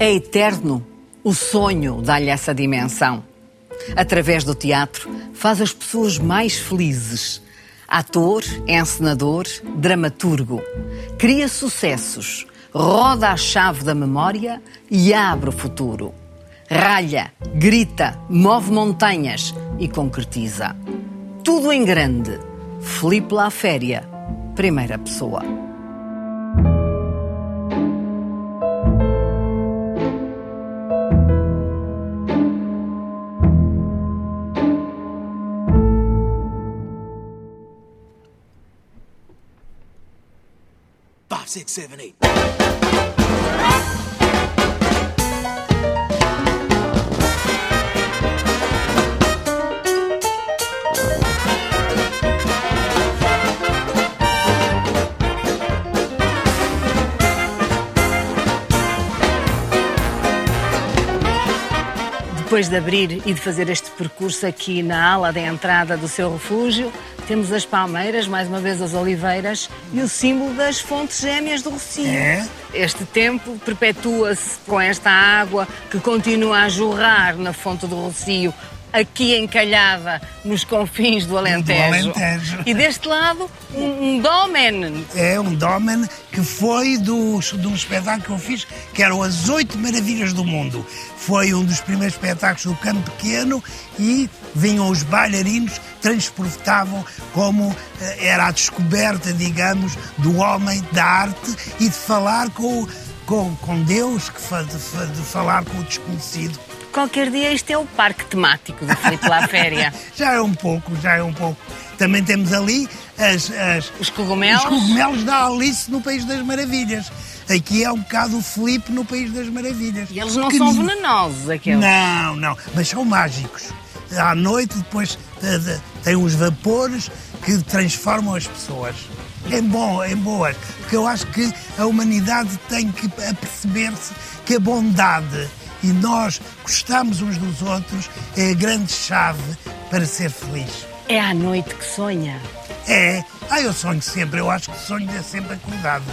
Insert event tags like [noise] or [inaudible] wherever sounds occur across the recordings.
É eterno. O sonho dá-lhe essa dimensão. Através do teatro, faz as pessoas mais felizes. Ator, encenador, dramaturgo. Cria sucessos, roda a chave da memória e abre o futuro. Ralha, grita, move montanhas e concretiza. Tudo em grande. Felipe La Féria, primeira pessoa. Six, seven, eight. Depois de abrir e de fazer este percurso aqui na ala da entrada do seu refúgio, temos as palmeiras, mais uma vez as oliveiras e o símbolo das fontes gêmeas do Rocio. É? Este templo perpetua-se com esta água que continua a jorrar na fonte do Rocio, aqui encalhada nos confins do Alentejo. Alentejo. E deste lado, um, um domen. É um domen que foi do, de um espetáculo que eu fiz, que eram as oito maravilhas do mundo. Foi um dos primeiros espetáculos do Campo Pequeno e vinham os bailarinos, transportavam como eh, era a descoberta, digamos, do homem, da arte e de falar com, com, com Deus, que de, de falar com o desconhecido. Qualquer dia este é o parque temático do Filipe La Féria. [laughs] Já é um pouco, já é um pouco. Também temos ali as, as- Os cogumelos. os cogumelos da Alice no País das Maravilhas. Aqui é um bocado o Filipe no País das Maravilhas. E eles não são venenosos, aqueles. Não, não, mas são mágicos. À noite, depois eh, de- tem uns vapores que transformam as pessoas. Em bom, em boas. Porque eu acho que a humanidade tem que aperceber-se que a bondade e nós gostamos uns dos outros é a grande chave para ser feliz. É à noite que sonha. É. Ah, eu sonho sempre. Eu acho que sonho é sempre acordado.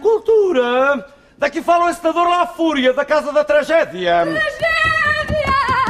Cultura! Daqui fala o encenador lá Fúria, da Casa da Tragédia.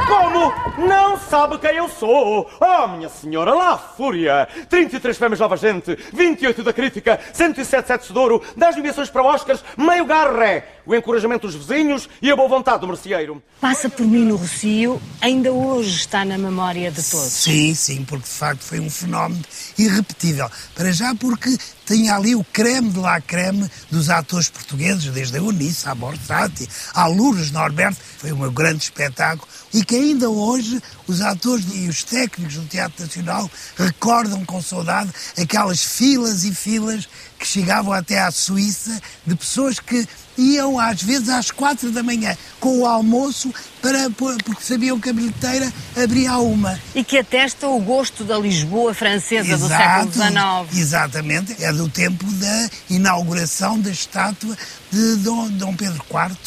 Como? Não sabe quem eu sou? Oh, minha senhora, lá Fúria! 33 prémios Nova Gente, 28 da Crítica, 107 sets de ouro, 10 nomeações para Oscars, meio garré, o encorajamento dos vizinhos e a boa vontade do merceeiro. Passa por mim no Rocio, ainda hoje está na memória de todos. Sim, sim, porque de facto foi um fenómeno irrepetível. Para já porque tinha ali o creme de la creme dos atores portugueses, desde a Eunice, à Borsati, à Lourdes Norberto, foi um grande espetáculo, e que ainda hoje os atores e os técnicos do Teatro Nacional recordam com saudade aquelas filas e filas que chegavam até à Suíça de pessoas que iam às vezes às quatro da manhã com o almoço para, porque sabiam que a bilheteira abria à uma. E que atesta o gosto da Lisboa francesa do século XIX. Exatamente, é do tempo da inauguração da estátua de Dom, Dom Pedro IV.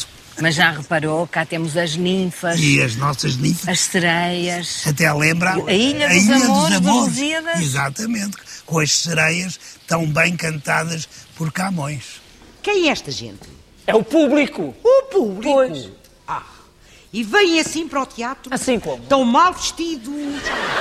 Mas já reparou, cá temos as ninfas, E as nossas ninfas as sereias. até lembra A Ilha dos Amores, dos Lusíadas. Exatamente, com as sereias tão bem cantadas por Camões. Quem é esta gente? É o público! O público. Pois. Ah, e vêm assim para o teatro? Assim como? Tão mal vestidos,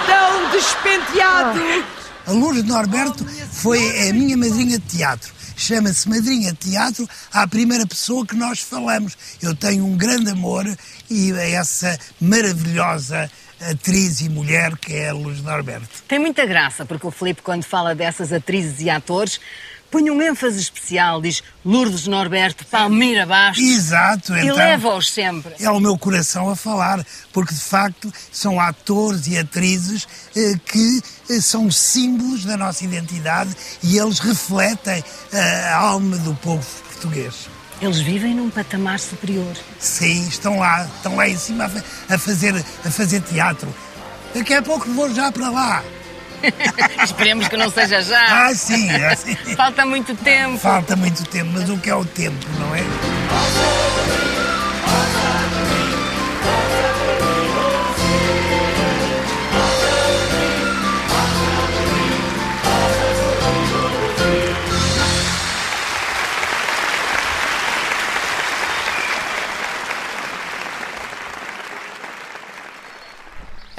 tão despenteados. A Lourdes Norberto foi a minha madrinha de teatro. Chama-se Madrinha de Teatro à primeira pessoa que nós falamos. Eu tenho um grande amor e a essa maravilhosa atriz e mulher que é a Lourdes Norberto. Tem muita graça, porque o Filipe, quando fala dessas atrizes e atores, põe um ênfase especial, diz Lourdes Norberto, Palmira Bastos. Exato, E então. leva-os sempre. É o meu coração a falar, porque de facto são atores e atrizes eh, que eh, são símbolos da nossa identidade e eles refletem eh, a alma do povo português. Eles vivem num patamar superior. Sim, estão lá, estão lá em cima a, a fazer, a fazer teatro. Daqui a pouco vou já para lá. [laughs] Esperemos que não seja já. Ah, sim, ah, sim. Falta muito tempo. Falta muito tempo, mas o que é o tempo, não é?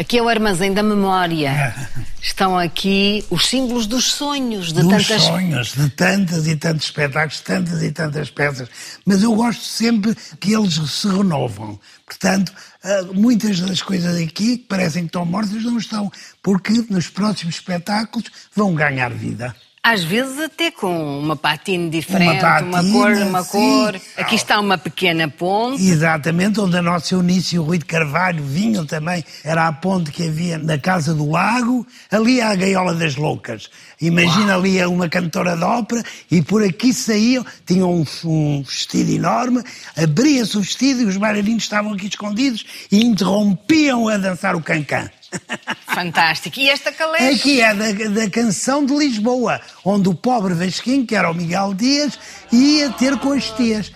Aqui é o armazém da memória. É. Estão aqui os símbolos dos sonhos, de dos tantas. sonhos, de tantas e tantos espetáculos, tantas e tantas peças. Mas eu gosto sempre que eles se renovam. Portanto, ah, muitas das coisas aqui que parecem que estão mortas não estão, porque nos próximos espetáculos vão ganhar vida. Às vezes até com uma patina diferente, Uma uma, patina, cor, uma sim. cor. Aqui está uma pequena ponte. Exatamente, onde a nossa Eunice e o Rui de Carvalho vinham também, era a ponte que havia na Casa do Lago, ali há a Gaiola das Loucas. Imagina ali uma cantora de ópera e por aqui saíam, tinham um, um vestido enorme, abria-se o vestido e os bailarinos estavam aqui escondidos e interrompiam a dançar o cancan. Fantástico. E esta caleche? Aqui é da, da canção de Lisboa, onde o pobre Vasquinho, que era o Miguel Dias, ia ter com as tias.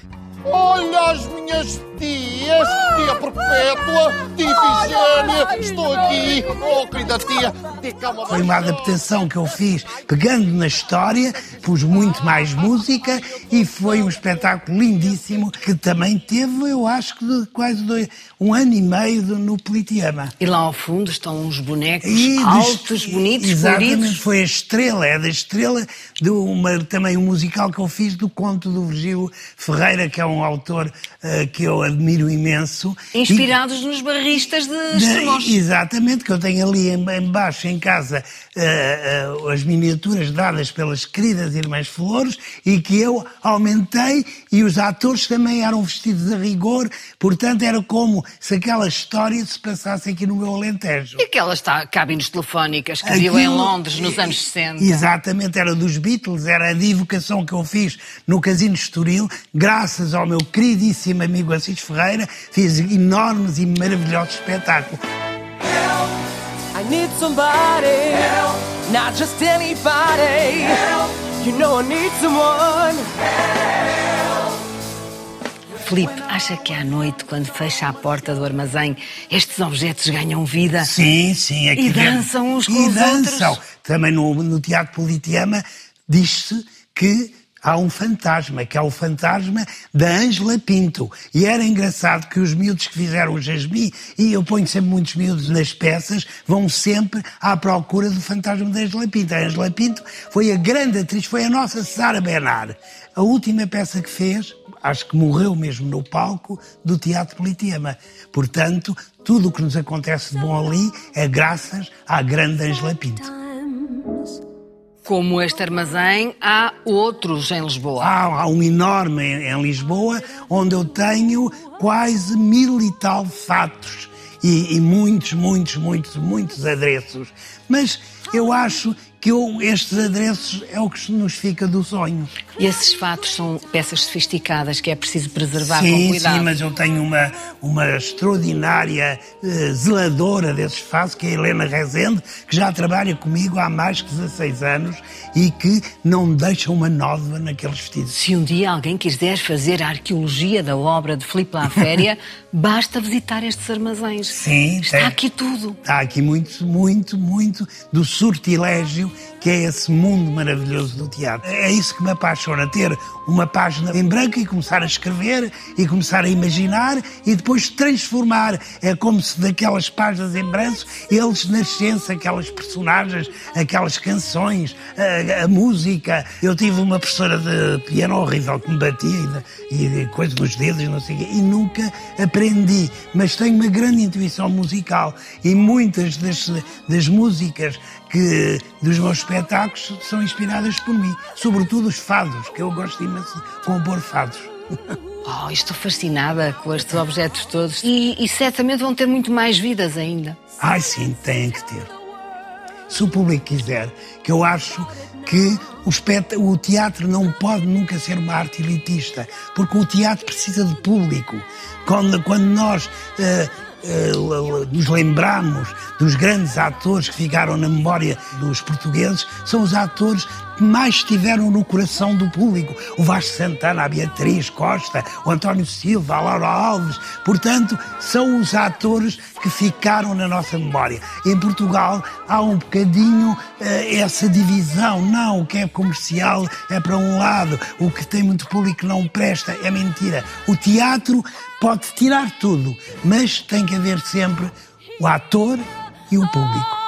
Olha as minhas tias, tia Perpétua, tia Ifigênia, estou aqui. Oh, querida tia, tia calma Foi uma adaptação que eu fiz pegando na história, pus muito mais música e foi um espetáculo lindíssimo que também teve, eu acho que de quase dois, um ano e meio de- no Politeama. E lá ao fundo estão uns bonecos E dos- altos, bonitos, Exatamente, coloridos. foi a estrela, é da estrela de uma, também um musical que eu fiz do conto do Virgílio Ferreira, que é um autor eh, que eu admiro imenso. E- Inspirados nos barristas de Estremoz. exatamente, que eu tenho ali em, em baixo em casa eh, eh, as miniaturas dadas pelas queridas Irmãs Flores e que eu aumentei e os atores também eram vestidos a rigor, portanto era como se aquela história se passasse aqui no meu Alentejo. E aquelas tá, cabines telefónicas que viu em Londres nos anos 60. Exatamente, era dos Beatles, era a divulgação que eu fiz no Casino Estoril, graças ao meu queridíssimo amigo Assis Ferreira, fiz enormes e maravilhosos espetáculos. I need somebody help, not just anybody help. You know I need someone. Filipe, acha que à noite, quando fecha a porta do armazém, estes objetos ganham vida? Sim, sim. Aqui E dentro. dançam uns com e os dançam. outros. Também no, no Teatro Politeama diz-se que há um fantasma, que é o fantasma da Ângela Pinto. E era engraçado que os miúdos que fizeram o Jasmim, e eu ponho sempre muitos miúdos nas peças, vão sempre à procura do fantasma da Ângela Pinto. A Ângela Pinto foi a grande atriz, foi a nossa Sara Bernard. A última peça que fez, acho que morreu mesmo no palco do Teatro Politeama. Portanto, tudo o que nos acontece de bom ali é graças à grande Ângela Pinto. Como este armazém, há outros em Lisboa. Há, há um enorme em, em Lisboa, onde eu tenho quase mil e tal fatos e, e muitos, muitos, muitos, muitos adereços. Mas eu acho que eu- estes adereços é o que nos fica do sonho. E esses fatos são peças sofisticadas que é preciso preservar com sim, cuidado. sim, mas eu tenho uma, uma extraordinária eh, zeladora desses fatos, que é a Helena Rezende, que já trabalha comigo há mais de 16 anos e que não deixa uma nódoa naqueles vestidos. Se um dia alguém quiser fazer a arqueologia da obra de Filipe Laféria, [laughs] basta visitar estes armazéns. Sim, Está tem. aqui tudo. Há aqui muito, muito, muito do sortilégio que é esse mundo maravilhoso do teatro. É isso que me apaixona, ter uma página em branco e começar a escrever e começar a imaginar e depois transformar. É como se daquelas páginas em branco eles nascessem, aquelas personagens, aquelas canções, a, a música. Eu tive uma professora de piano horrível que me batia e, e de coisa nos dedos não sei e nunca aprendi, mas tenho uma grande intuição musical e muitas das, das músicas que dos meus espetáculos são inspiradas por mim, sobretudo os fados, que eu gosto imenso de compor fados. Oh, estou fascinada com estes objetos todos. E, e certamente vão ter muito mais vidas ainda. Ai sim, têm que ter. Se o público quiser, que eu acho que o, espet- o teatro não pode nunca ser uma arte elitista, porque o teatro precisa de público. Quando, quando nós l- nos lembramos dos grandes atores que ficaram na memória dos portugueses, são os atores que mais estiveram no coração do público. O Vasco Santana, a Beatriz Costa, o António Silva, a Laura Alves. Portanto, são os atores que ficaram na nossa memória. Em Portugal há um bocadinho eh, essa divisão. Não, o que é comercial é para um lado, o que tem muito público não presta, é mentira. O teatro pode tirar tudo, mas tem que haver sempre o ator e o público.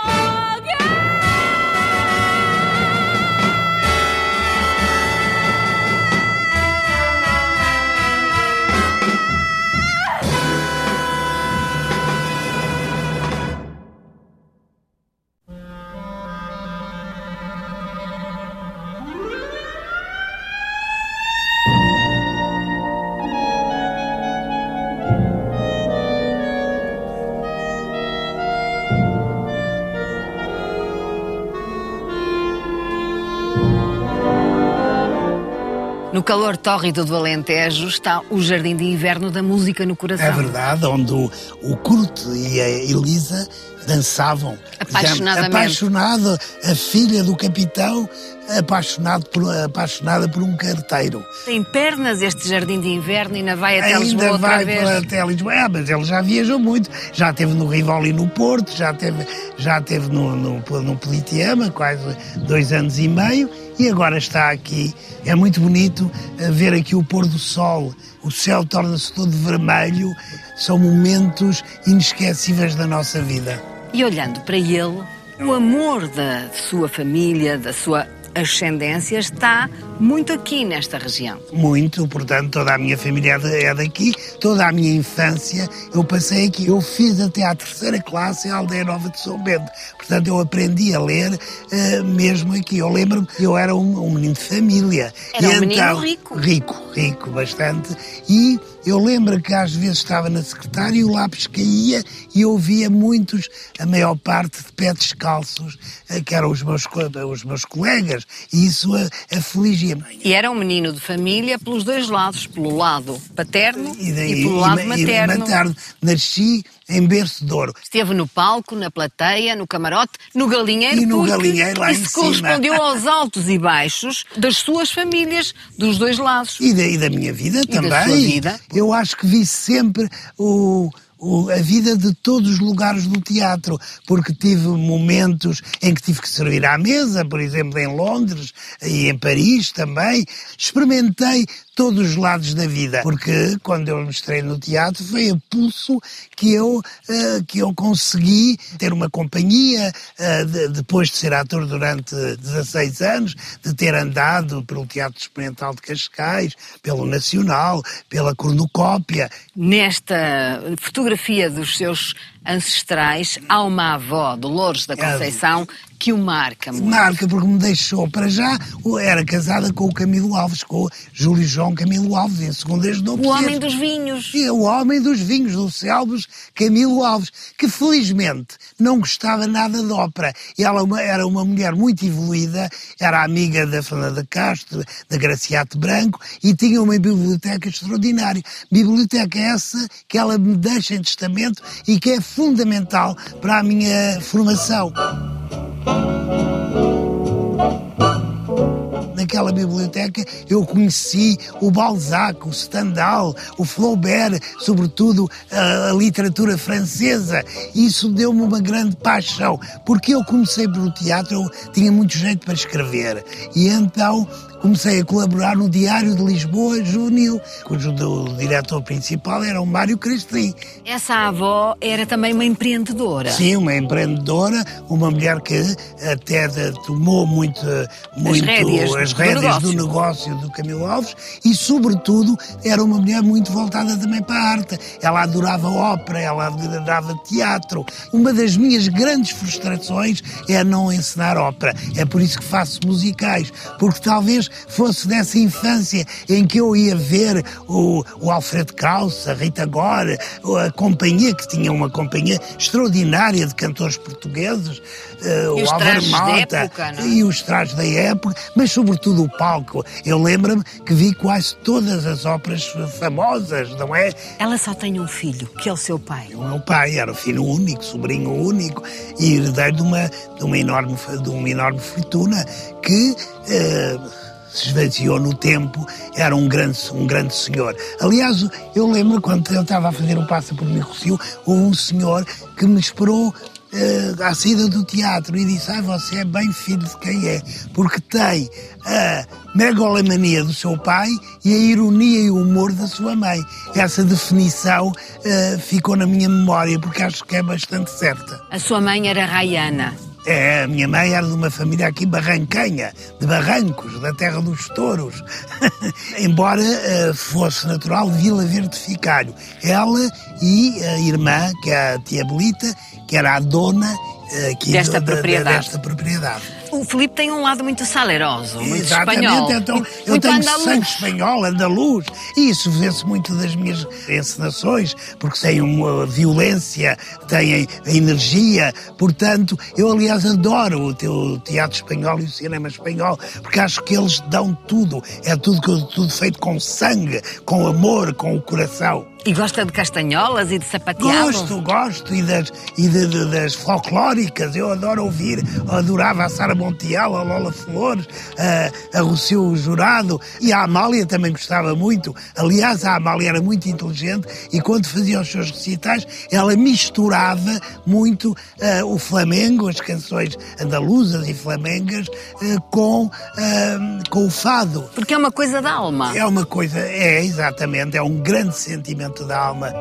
Calor tórrido do Alentejo está o Jardim de Inverno da Música no Coração. É verdade, onde o, o Kurt e a Elisa dançavam. Apaixonadamente. Apaixonado, a filha do capitão, apaixonado por, apaixonada por um carteiro. Tem pernas este Jardim de Inverno e ainda vai até Lisboa Ainda vai para até Lisboa. Ah, mas ele já viajou muito. Já esteve no Rivoli no Porto, já esteve, já esteve no, no, no Politeama, quase dois anos e meio, e agora está aqui. É muito bonito eh, ver aqui o pôr do sol. O céu torna-se todo vermelho. São momentos inesquecíveis da nossa vida. E olhando para ele, o amor da sua família, da sua ascendência, está muito aqui nesta região. muito, portanto, toda a minha família é é daqui, toda a minha infância eu passei aqui. Eu fiz até à terceira classe em Aldeia Nova de São Bento, portanto, eu aprendi a ler eh, mesmo aqui. Eu lembro-me, eu era um, um menino de família. Era E um menino então- rico. Rico, rico, bastante. E eu lembro que às vezes estava na secretária e o lápis caía e eu via muitos, a maior parte de pés descalços, eh, que eram os meus, os meus colegas, e isso afligia-me. E era um menino de família pelos dois lados, pelo lado paterno e, daí- pelo lado e- e materno. Nasci em berço de ouro. Esteve no palco, na plateia, no camarote, no galinheiro, E no galinheiro lá isso em cima. correspondeu aos altos e baixos das suas famílias, dos dois lados. E da, e da minha vida da também. sua vida. Eu acho que vi sempre o- a vida de todos os lugares do teatro, porque tive momentos em que tive que servir à mesa, por exemplo, em Londres e em Paris também. Experimentei todos os lados da vida, porque quando eu me estrei no teatro foi a pulso que eu, eh, que eu consegui ter uma companhia, eh, de- depois de ser ator durante 16 anos, de ter andado pelo Teatro Experimental de Cascais, pelo Nacional, pela Cornucópia. Nesta fotografia dos seus ancestrais, há uma avó, Dolores da Conceição, que o marca muito. Marca, porque me deixou, para já, era casada com o Camilo Alves, com o Júlio João Camilo Alves, em segundas O núpcias. homem dos vinhos. E o homem dos vinhos, do Selvos, Camilo Alves, que felizmente não gostava nada de ópera. E ela uma- era uma mulher muito evoluída, era amiga da Fernanda Castro, da Graciate Branco, e tinha uma biblioteca extraordinária. Biblioteca essa que ela me deixa em testamento e que é fundamental para a minha formação. Naquela biblioteca eu conheci o Balzac, o Stendhal, o Flaubert, sobretudo a, a literatura francesa. Isso deu-me uma grande paixão, porque eu comecei pelo teatro, eu tinha muito jeito para escrever. E então comecei a colaborar no Diário de Lisboa Juvenil, cujo do- diretor principal era o Mário Cristin. Essa avó era também uma empreendedora. Sim, uma empreendedora, uma mulher que até tomou muito, muito rédeas as do rédeas negócio. do negócio do Camilo Alves e, sobretudo, era uma mulher muito voltada também para a arte. Ela adorava ópera, ela adorava teatro. Uma das minhas grandes frustrações é não ensinar ópera. É por isso que faço musicais, porque talvez fosse dessa infância em que eu ia ver o, o Alfredo Krauss, a Rita Gore, a companhia, que tinha uma companhia extraordinária de cantores portugueses, os o Álvaro Malta, época, é? e os trajes da época, mas sobretudo o palco. Eu lembro-me que vi quase todas as óperas famosas, não é? Ela só tem um filho, que é o seu pai. O meu pai era filho único, sobrinho único e herdeiro de uma, de uma, enorme, de uma enorme fortuna que eh, se esvaziou no tempo, era um grande, um grande senhor. Aliás, eu lembro quando eu estava a fazer o Passa por Mim Rocio, houve um senhor que me esperou eh, à saída do teatro e disse: Ah, você é bem filho de quem é, porque tem a megalomania do seu pai e a ironia e o humor da sua mãe. Essa definição eh, ficou na minha memória, porque acho que é bastante certa. A sua mãe era Rayana. É, a minha mãe era de uma família aqui barrancanha, de Barrancos, da terra dos touros. [laughs] Embora eh, fosse natural de Vila Verde. Ela e a irmã, que é a tia Belita, que era a dona aqui Desta do- propriedade. desta propriedade. O Filipe tem um lado muito saleroso, muito Exatamente, espanhol. então muito, eu muito tenho andaluz. sangue espanhol, andaluz, e isso vê-se muito das minhas encenações, porque têm uma violência, têm a energia, portanto, eu aliás adoro o teu teatro espanhol e o cinema espanhol, porque acho que eles dão tudo, é tudo, tudo feito com sangue, com amor, com o coração. E gosta de castanholas e de sapateado? Gosto, gosto, e das, e de- de- das folclóricas, eu adoro ouvir, adorava a Sara Montiel, a Lola Flores, a, a Rocio Jurado, e a Amália também gostava muito. Aliás, a Amália era muito inteligente e quando fazia os seus recitais, ela misturava muito eh, o flamengo, as canções andaluzas e flamengas, eh, com, eh, com o fado. Porque é uma coisa da alma. É uma coisa, é exatamente, é um grande sentimento da alma.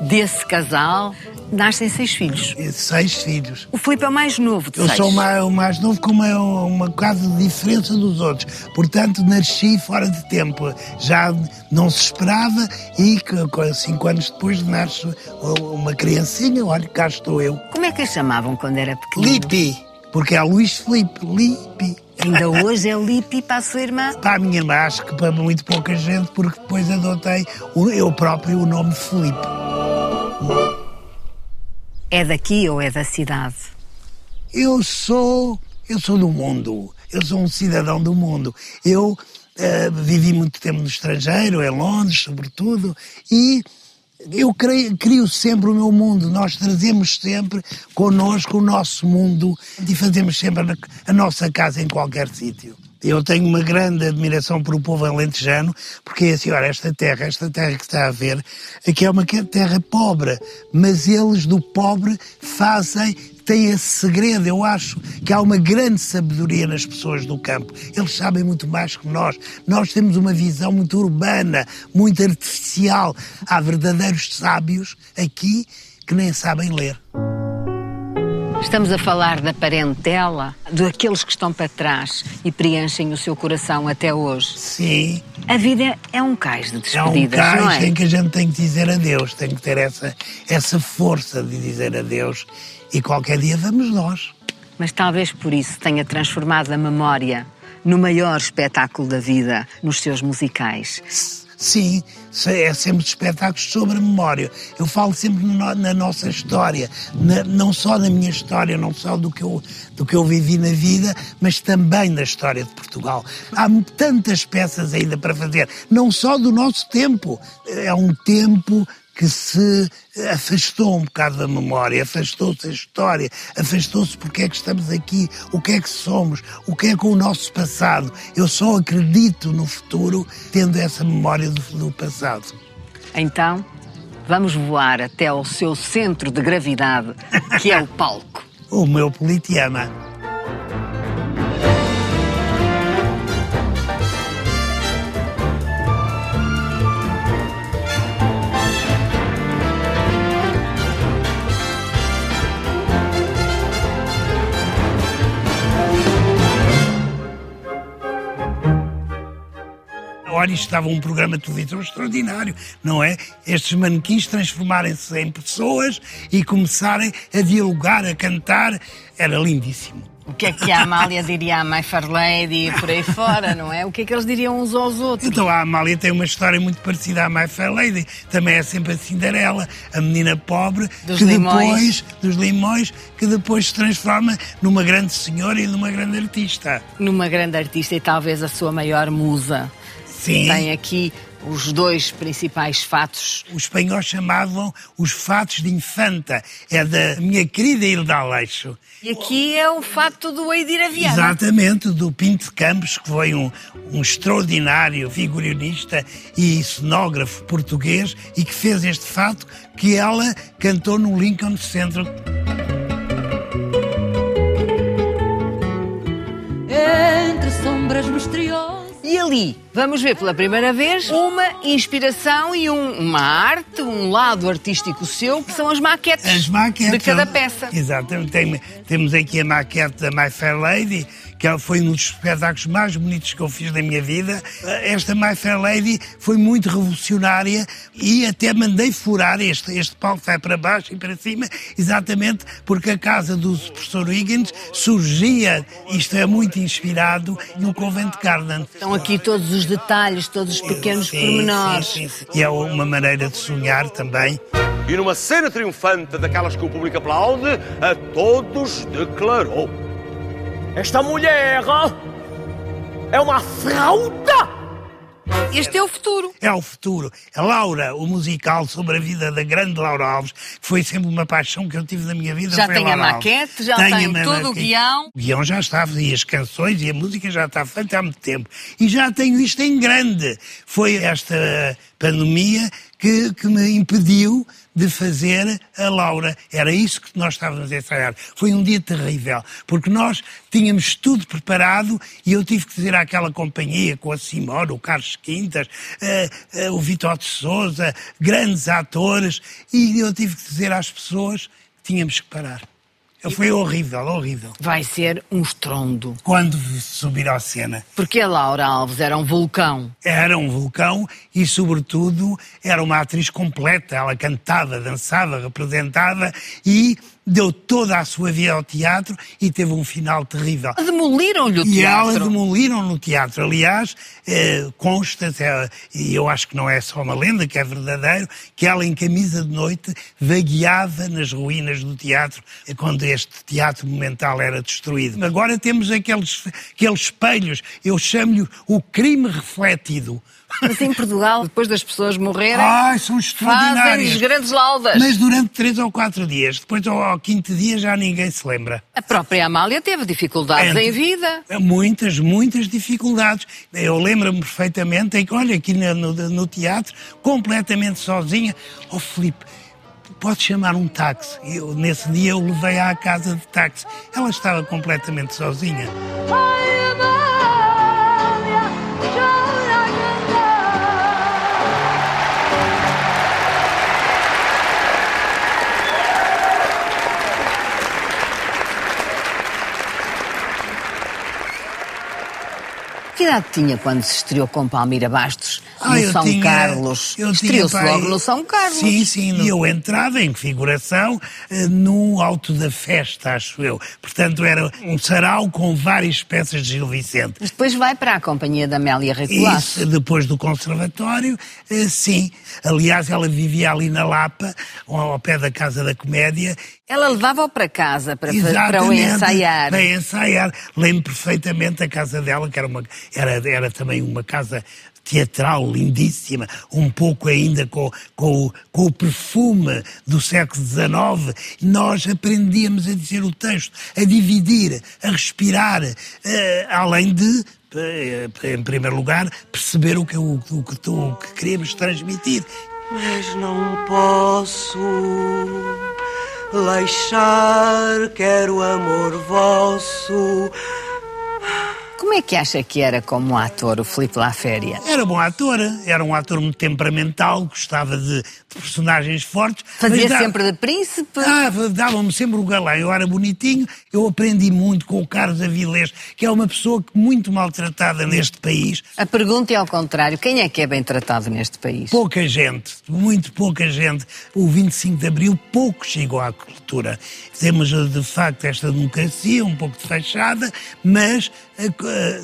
Desse casal nascem seis filhos. Seis filhos. O Filipe é o mais novo de Eu seis. sou o mais, o mais novo com uma, uma de diferença dos outros. Portanto, nasci fora de tempo. Já não se esperava e cinco anos depois nasce uma criancinha. Olha, cá estou eu. Como é que a chamavam quando era pequenino? Lipi. Porque é Luís Filipe. Lipi. Ainda hoje é Lipi para a sua irmã. Para a minha mãe, acho que para muito pouca gente, porque depois adotei o- eu próprio o nome Filipe. É daqui ou é da cidade? Eu sou, eu sou do mundo. Eu sou um cidadão do mundo. Eu eh, vivi muito tempo no estrangeiro, em Londres, sobretudo, e eu creio, crio sempre o meu mundo. Nós trazemos sempre connosco o nosso mundo e fazemos sempre a, nossa casa em qualquer sítio. Eu tenho uma grande admiração por o povo alentejano, porque é assim, olha, esta terra, esta terra que está a ver, aqui é uma terra pobre, mas eles do pobre fazem, têm esse segredo. Eu acho que há uma grande sabedoria nas pessoas do campo. Eles sabem muito mais que nós. Nós temos uma visão muito urbana, muito artificial. Há verdadeiros sábios aqui que nem sabem ler. Estamos a falar da parentela, daqueles que estão para trás e preenchem o seu coração até hoje. Sim, A vida é um cais de é um despedidas, não cais é? em que a gente tem que dizer adeus, tem que ter essa, essa força de dizer adeus. E qualquer dia vamos nós. Mas talvez por isso tenha transformado a memória no maior espetáculo da vida nos seus musicais. Sim, é sempre espetáculos sobre a memória. Eu falo sempre no- na nossa história, na- não só na minha história, não só do que, eu, do que eu vivi na vida, mas também da história de Portugal. Há tantas peças ainda para fazer, não só do nosso tempo. É um tempo que se afastou um bocado da memória, afastou-se a história, afastou-se porque é que estamos aqui, o que é que somos, o que é com o nosso passado. Eu só acredito no futuro tendo essa memória do, do passado. Então, vamos voar até ao seu centro de gravidade, que é o palco. [laughs] O meu politeama. Isto estava um programa de televisão extraordinário, não é? Estes manequins transformarem-se em pessoas e começarem a dialogar, a cantar. Era lindíssimo. O que é que a Amália diria à My Fair Lady e por aí fora, não é? O que é que eles diriam uns aos outros? Então a Amália tem uma história muito parecida à My Fair Lady. Também é sempre a Cinderela, a menina pobre Dos que limões. depois dos limões que depois se transforma numa grande senhora e numa grande artista. Numa grande artista e talvez a sua maior musa. Sim. Tem aqui os dois principais fatos. Os espanhóis chamavam os fatos de infanta. É da minha querida Hilda Aleixo. E aqui é o fato do Eidir Aviana. Exatamente, do Pinto de Campos, que foi um, um extraordinário figurinista e cenógrafo português e que fez este fato que ela cantou no Lincoln Center. Entre sombras misteriosas e ali vamos ver pela primeira vez uma inspiração e um- uma arte, um lado artístico seu, que são as maquetes, As maquetes. de cada peça. Exatamente. Tem- temos aqui a maquete da My Fair Lady, que ela foi um dos espetáculos mais bonitos que eu fiz na minha vida. Esta My Fair Lady foi muito revolucionária e até mandei furar este, este palco, vai para baixo e para cima, exatamente porque a casa do professor Higgins surgia, isto é muito inspirado, no Covent Garden. Estão aqui todos os detalhes, todos os pequenos Sim, pormenores. sim, sim, sim. E é uma maneira de sonhar também. E numa cena triunfante daquelas que o público aplaude, a todos declarou: Esta mulher é uma fraude! Este é o futuro. É o futuro. A Laura, o musical sobre a vida da grande Laura Alves, que foi sempre uma paixão que eu tive na minha vida. Já tem a Alves. maquete, já Tenho tem minha todo o guião. O guião já estava, e as canções e a música já está feita há muito tempo. E já tenho isto em grande. Foi esta pandemia que, que me impediu de fazer a Laura. Era isso que nós estávamos a ensaiar. Foi um dia terrível, porque nós tínhamos tudo preparado e eu tive que dizer àquela companhia, com a Simone, o Carlos Quintas, eh, eh, o Vitor de Souza, grandes atores, e eu tive que dizer às pessoas que tínhamos que parar. Foi horrível, horrível. Vai ser um estrondo. Quando subir à cena. Porque a Laura Alves era um vulcão. Era um vulcão e, sobretudo, era uma atriz completa. Ela cantava, dançava, representava e deu toda a sua vida ao teatro e teve um final terrível. Demoliram-lhe o E ela teatro. demoliram no teatro. Aliás, eh, consta, e eu acho que não é só uma lenda, que é verdadeiro, que ela em camisa de noite vagueava nas ruínas do teatro eh, quando este teatro monumental era destruído. Agora temos aqueles, aqueles espelhos, eu chamo-lhe o crime refletido. Mas em Portugal, depois das pessoas morrerem, Ai, são extraordinários. fazem-lhes grandes laudas. Mas durante três ou quatro dias. Depois, ao, ao quinto dia, já ninguém se lembra. A própria Amália teve dificuldades Entre- em vida. Muitas, muitas dificuldades. Eu lembro-me perfeitamente em que, olha, aqui no, no- no teatro, completamente sozinha. Oh, Filipe, pode chamar um táxi. Eu, nesse dia eu levei à casa de táxi. Ela estava completamente sozinha. Ai, Amália, Que idade tinha quando se estreou com Palmira Bastos no Ah, eu São tinha- Carlos? Estreou-se logo no São Carlos. Sim, sim. E eu entrava em figuração eh, no alto da festa, acho eu. Portanto, era um sarau com várias peças de Gil Vicente. Mas depois vai para a companhia da Amélia Recolasso. Isso, depois do conservatório, eh, sim. Aliás, ela vivia ali na Lapa, ao pé da Casa da Comédia. Ela levava-o para casa para, Exatamente, para o ensaiar. Para ensaiar. Lembro perfeitamente a casa dela, que era, uma, era, era também uma casa teatral lindíssima, um pouco ainda com, com, o- com o perfume do século XIX. Nós aprendíamos a dizer o texto, a dividir, a respirar, eh, além de, eh, em primeiro lugar, perceber o que, o, o que, tu- o que queremos transmitir. Mas não posso deixar, quero amor vosso. Como é que acha que era como ator o Filipe Laféria? Era bom ator, era um ator muito temperamental, gostava de, de personagens fortes. Fazia dá- sempre de príncipe? Ah, Davam-me sempre o galã. Eu era bonitinho, eu aprendi muito com o Carlos Avilés, que é uma pessoa muito maltratada neste país. A pergunta é ao contrário: quem é que é bem tratado neste país? Pouca gente, muito pouca gente. O 25 de Abril pouco chegou à cultura. Temos, de facto, esta democracia um pouco fechada, mas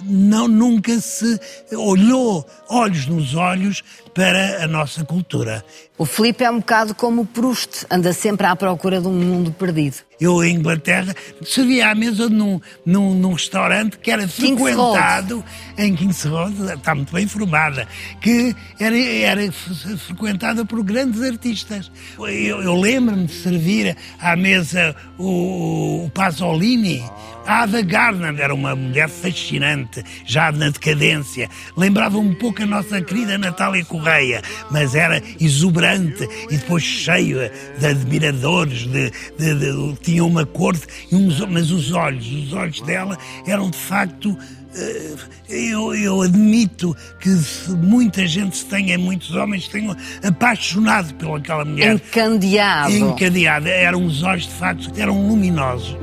não, nunca se olhou olhos nos olhos para a nossa cultura. O Filipe é um bocado como o Proust, anda sempre à procura de um mundo perdido. Eu, em Inglaterra, servia à mesa num, num, num restaurante que era King's frequentado em Kings Road, está muito bem formada, que era, era frequentada por grandes artistas. Eu, eu lembro-me de servir à mesa o, o Pasolini, a Ada Gardner era uma mulher fascinante, já na decadência. Lembrava um pouco a nossa querida Natália Correia, mas era exuberante e depois cheia de admiradores, de, de- de- tinha uma corte, uns- mas os olhos, os olhos dela eram de facto eh, eu, eu admito que muita gente se tenha, muitos homens se tenham apaixonado pelaquela mulher. Encandeado. Encadeada. Eram os olhos, de facto, eram luminosos.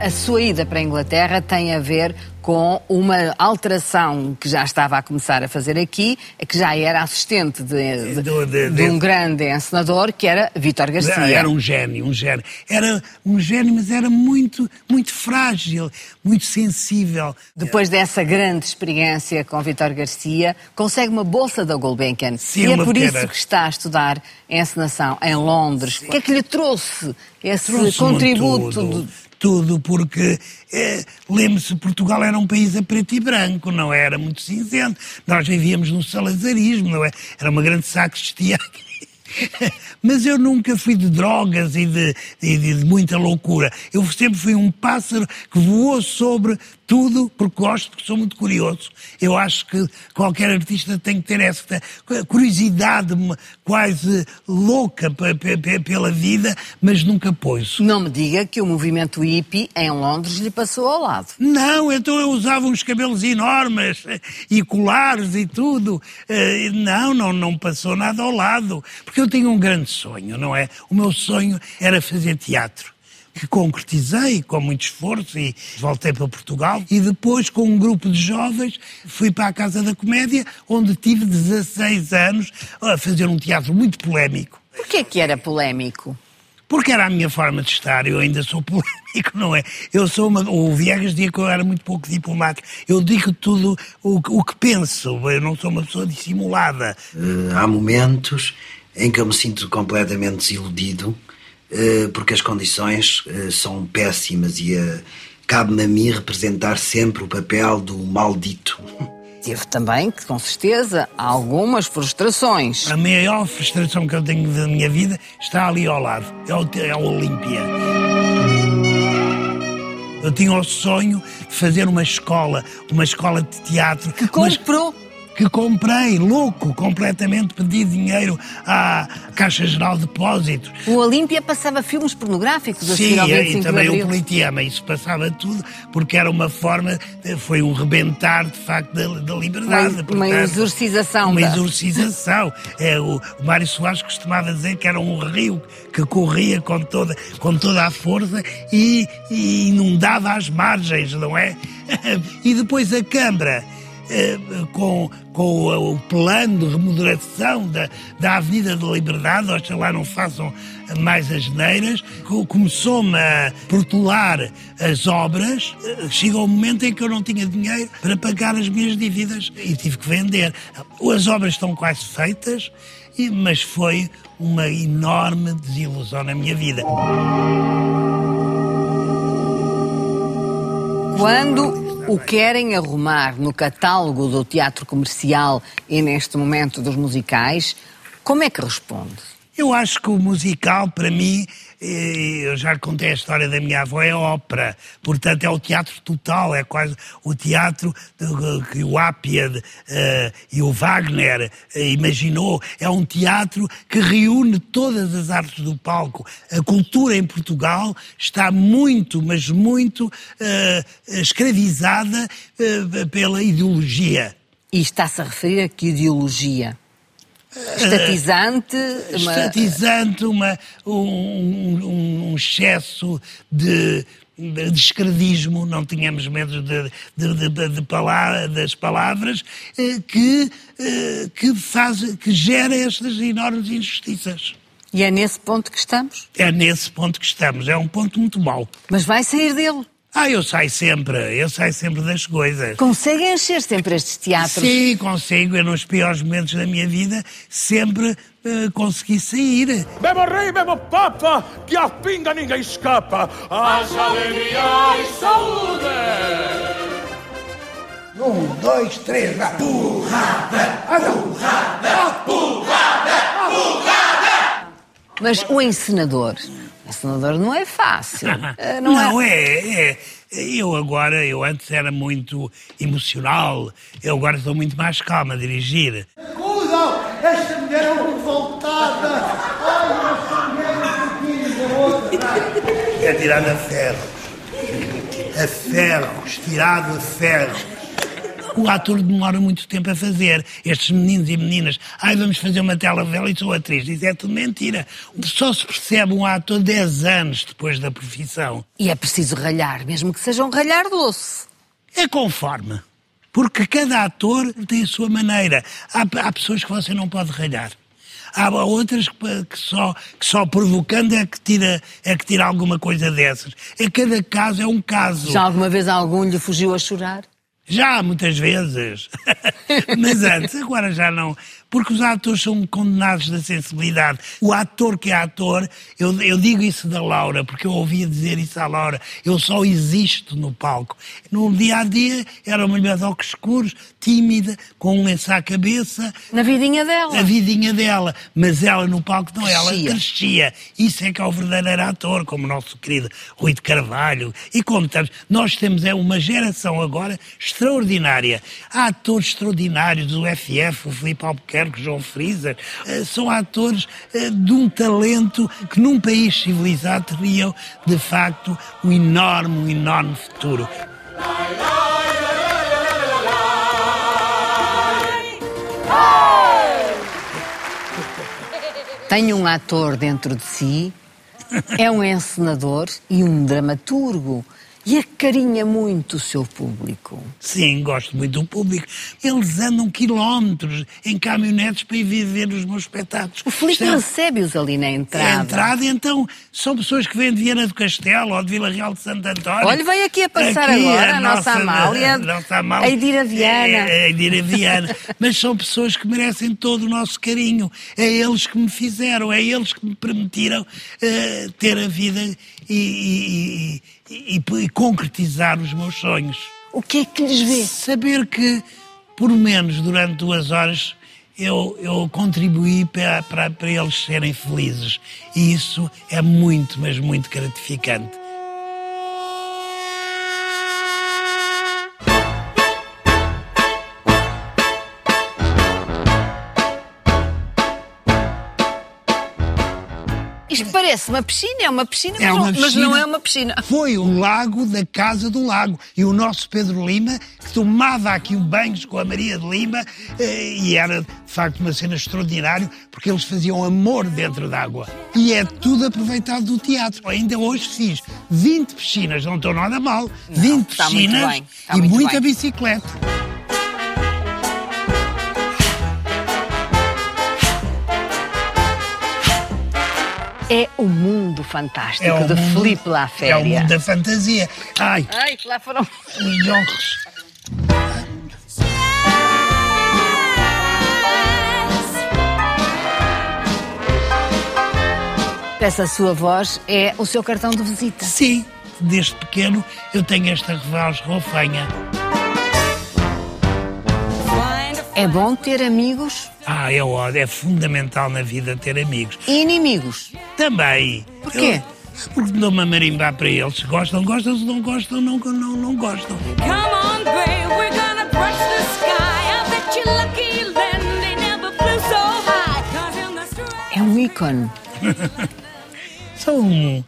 A sua ida para a Inglaterra tem a ver com uma alteração que já estava a começar a fazer aqui, que já era assistente de, de, de- de um grande encenador, que era Vítor Garcia. Era um gênio, um gênio. Era um gênio, mas era muito, muito frágil, muito sensível. Depois dessa grande experiência com Vítor Garcia, consegue uma bolsa da Gulbenkian. Sim, e é por isso que está a estudar encenação em Londres. O que é que lhe trouxe esse Trouxe-me contributo? Tudo, porque, eh, lembre-se, Portugal era um país a preto e branco, não era muito cinzento. Nós vivíamos no salazarismo, não é? Era uma grande sacristia. [laughs] Mas eu nunca fui de drogas e de- de- de muita loucura. Eu sempre fui um pássaro que voou sobre tudo, porque gosto, porque sou muito curioso. Eu acho que qualquer artista tem que ter esta curiosidade quase louca pe- pe- pe- pela vida, mas nunca pôs. Não me diga que o movimento hippie em Londres lhe passou ao lado. Não, então eu usava uns cabelos enormes e colares e tudo. Eh, Não, não, não passou nada ao lado. Porque eu tinha um grande sonho, não é? O meu sonho era fazer teatro. Que concretizei com muito esforço e voltei para Portugal. E depois, com um grupo de jovens, fui para a Casa da Comédia, onde tive 16 anos a fazer um teatro muito polémico. Porquê que era polémico? Porque era a minha forma de estar, eu ainda sou [laughs] polémico, não é? Eu sou uma. O Viegas dizia que eu era muito pouco diplomático. Eu digo tudo o, que- o que penso, eu não sou uma pessoa dissimulada. Eh, há momentos em que eu me sinto completamente desiludido porque as condições eh, são péssimas e eh, cabe-me a mim representar sempre o papel do maldito. Teve também, com certeza, algumas frustrações. A maior frustração que eu tenho da minha vida está ali ao lado, é o, é o Olímpia. Eu tinha o sonho de fazer uma escola, uma escola de teatro. Que mas- comprou. Que comprei, louco, completamente, pedi dinheiro à Caixa Geral de Depósitos. O Olímpia passava filmes pornográficos a Sim, e 25 de também o. Politeama, isso passava tudo, porque era uma forma, eh, foi um rebentar, de facto, da, da liberdade. Uma- portanto, uma exorcização Uma da- exorcização. [laughs] É, o, o Mário Soares costumava dizer que era um rio que corria com toda, com toda a força e, e inundava as margens, não é? [laughs] E depois a Câmara com, com o plano de remodelação da, da Avenida da Liberdade, oxalá não façam mais as neiras, começou-me a protelar as obras, eh, chegou um momento em que eu não tinha dinheiro para pagar as minhas dívidas e tive que vender. As obras estão quase feitas, mas foi uma enorme desilusão na minha vida. Quando o querem arrumar no catálogo do teatro comercial e neste momento dos musicais, como é que responde? Eu acho que o musical, para mim, eh, eu já contei a história da minha avó, é ópera. Portanto, é o teatro total, é quase o teatro que o Appiah eh, e o Wagner eh, imaginou. É um teatro que reúne todas as artes do palco. A cultura em Portugal está muito, mas muito escravizada pela ideologia. E está-se a referir a que ideologia? Estatizante? uma- estatizante, uma, um, um- excesso de, de escredismo, não tínhamos medo de, de- de- de pala- das palavras, eh, que, eh, que, faz, que gera estas enormes injustiças. E é nesse ponto que estamos? É nesse ponto que estamos, é um ponto muito mau. Mas vai sair dele. Ah, eu saio sempre, eu saio sempre das coisas. Consegue encher sempre estes teatros? Sim, consigo. Eu, nos piores momentos da minha vida, sempre eh, consegui sair. Bebo rei, bebo papa, que a pinga ninguém escapa. Haja alegria e saúde. Um, dois, três, vai. Mas o encenador? O encenador não é fácil. [laughs] Eh, Não, Não, é... é, é. Eu agora, eu antes era muito emocional, eu agora estou muito mais calmo a dirigir. Acusam! Esta mulher é uma revoltada! Ai, esta mulher é um outra! É tirar a ferro. a ferro, estirado a ferro. O ator demora muito tempo a fazer. Estes meninos e meninas, ai, vamos fazer uma telenovela e sou atriz. Isso é tudo mentira. Só se percebe um ator 10 anos depois da profissão. E é preciso ralhar, mesmo que seja um ralhar doce. É conforme. Porque cada ator tem a sua maneira. Há, há pessoas que você não pode ralhar. Há outras que, que só, que só provocando é que, tira, é que tira alguma coisa dessas. É cada caso é um caso. Já alguma vez algum lhe fugiu a chorar? Já, muitas vezes. [laughs] Mas antes, agora já não. Porque os atores são condenados da sensibilidade. O ator que é ator, eu, eu digo isso da Laura, porque eu ouvia dizer isso à Laura, eu só existo no palco. No dia a dia era uma mulher de óculos escuros, tímida, com um lenço à cabeça. Na vidinha dela. A vidinha dela. Mas ela no palco não, ela Crescia. crescia. Isso é que é o verdadeiro ator, como o nosso querido Rui de Carvalho. E como estamos, nós temos é uma geração agora extraordinária. Há atores extraordinários, o FF, o Filipe Albuquerque, o João Freezer. eh, São atores eh, de um talento que num país civilizado teriam, de facto, um enorme, um enorme futuro. Tem um ator dentro de si, é um encenador e um dramaturgo e acarinha muito o seu público. Sim, gosto muito do público. Eles andam quilómetros em caminhonetes para ir ver os meus espetáculos. O Filipe é- recebe-os ali na É entrada. a entrada, então, são pessoas que vêm de Viana do Castelo ou de Vila Real de Santo António. Olha, veio aqui a passar Aqui, agora a nossa Amália, a nossa Amália. a Edira Viana. É, a Edira Viana. Mas são pessoas que merecem todo o nosso carinho. É eles que me fizeram, é eles que me permitiram eh, ter a vida e, e- e- e- concretizar os meus sonhos. O que é que lhes vê? Saber que, por menos durante duas horas, eu, eu contribuí para, para, para eles serem felizes. E isso é muito, mas muito gratificante. Parece uma piscina, é uma piscina, mas, É não, uma mas piscina. não é uma piscina. Foi o lago da Casa do Lago. E o nosso Pedro Lima, que tomava aqui um banhos com a Maria de Lima, eh, e era de facto uma cena extraordinária, porque eles faziam amor dentro d'água. E é tudo aproveitado do teatro. Ainda hoje fiz 20 piscinas, não estou nada mal. 20 está muito piscinas bem, e muita bem. bicicleta. É o mundo fantástico É o de mundo- Filipe La É o mundo da fantasia. Ai, Ai, que lá foram. os óculos. Essa sua voz é o seu cartão de visita. Sim, desde pequeno eu tenho esta voz rofanha. É bom ter amigos Ah, é ódio, é fundamental na vida ter amigos. e inimigos. Também. Porquê? Eu- porque dou-me a marimbar para eles. Se gostam, gostam. Se não gostam, não, não, não gostam. Come on, babe, we're gonna brush the sky. I bet you lucky then they never flew so high. É um ícone. [laughs] Sou um...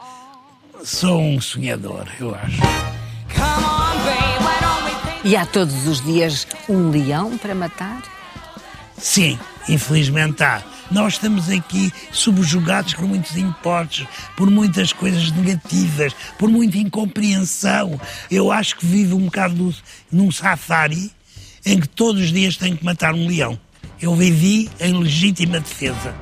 Sou um sonhador, eu acho. Come on, E há todos os dias um leão para matar? Sim, infelizmente há. Nós estamos aqui subjugados por muitos impostos, por muitas coisas negativas, por muita incompreensão. Eu acho que vivo um bocado do- num safari em que todos os dias tenho que matar um leão. Eu vivi em legítima defesa.